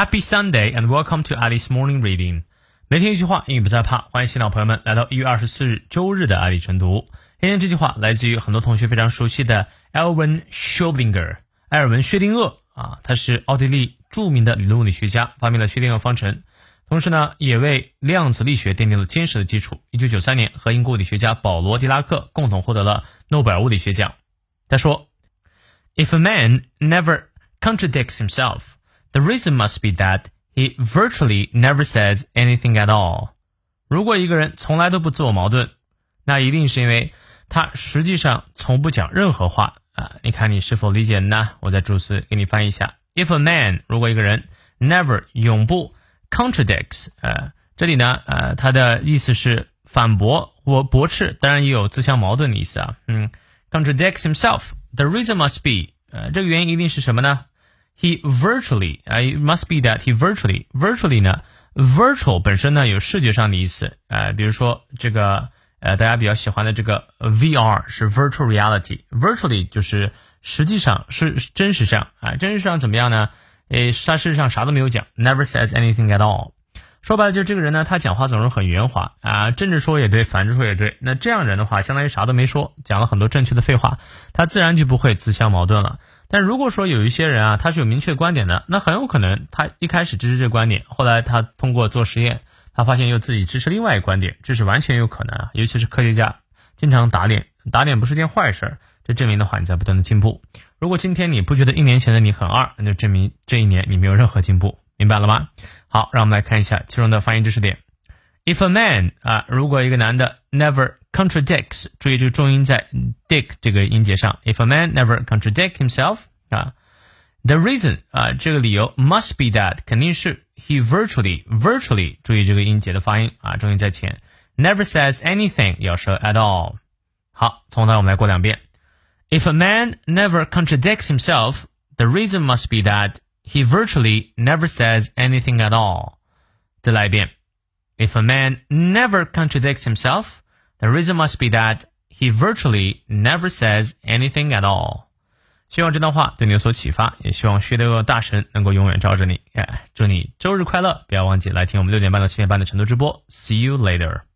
Happy Sunday and welcome to Alice Morning Reading。每天一句话，英语不再怕。欢迎新老朋友们来到一月二十四日周日的阿里晨读。今天这句话来自于很多同学非常熟悉的 Elwin Schrödinger，埃尔文·薛定谔啊，他是奥地利著名的理论物理学家，发明了薛定谔方程，同时呢，也为量子力学奠定了坚实的基础。一九九三年，和英国物理学家保罗·狄拉克共同获得了诺贝尔物理学奖。他说：“If a man never contradicts himself, the reason must be that he virtually never says anything at all。如果一个人从来都不自我矛盾，那一定是因为他实际上从不讲任何话啊！你看你是否理解呢？我在注词给你翻译一下：If a man，如果一个人 never 永不 contradicts，呃，这里呢，呃，它的意思是反驳或驳斥，当然也有自相矛盾的意思啊。嗯，contradicts himself，the reason must be，呃，这个原因一定是什么呢？He virtually, I must be that he virtually virtually 呢，virtual 本身呢有视觉上的意思，呃，比如说这个呃大家比较喜欢的这个 VR 是 virtual reality，virtually 就是实际上是真实上啊，真实上怎么样呢？诶，他事实上啥都没有讲，never says anything at all。说白了，就这个人呢，他讲话总是很圆滑啊，正着说也对，反着说也对。那这样人的话，相当于啥都没说，讲了很多正确的废话，他自然就不会自相矛盾了。但如果说有一些人啊，他是有明确观点的，那很有可能他一开始支持这个观点，后来他通过做实验，他发现又自己支持另外一个观点，这是完全有可能啊。尤其是科学家经常打脸，打脸不是件坏事，这证明的话你在不断的进步。如果今天你不觉得一年前的你很二，那就证明这一年你没有任何进步，明白了吗？好，让我们来看一下其中的发音知识点。If a man 啊，如果一个男的 never contradicts，注意这个重音在 dick 这个音节上。If a man never contradict himself 啊，the reason 啊，这个理由 must be that 肯定是 he virtually virtually 注意这个音节的发音啊，重音在前。Never says anything 要说 at all。好，从头我们来过两遍。If a man never contradicts himself, the reason must be that he virtually never says anything at all. 再来一遍。If a man never contradicts himself, the reason must be that he virtually never says anything at all. 希望这段话对你有所启发，也希望薛德厄大神能够永远罩着你。哎，祝你周日快乐！不要忘记来听我们六点半到七点半的成都直播。See you later.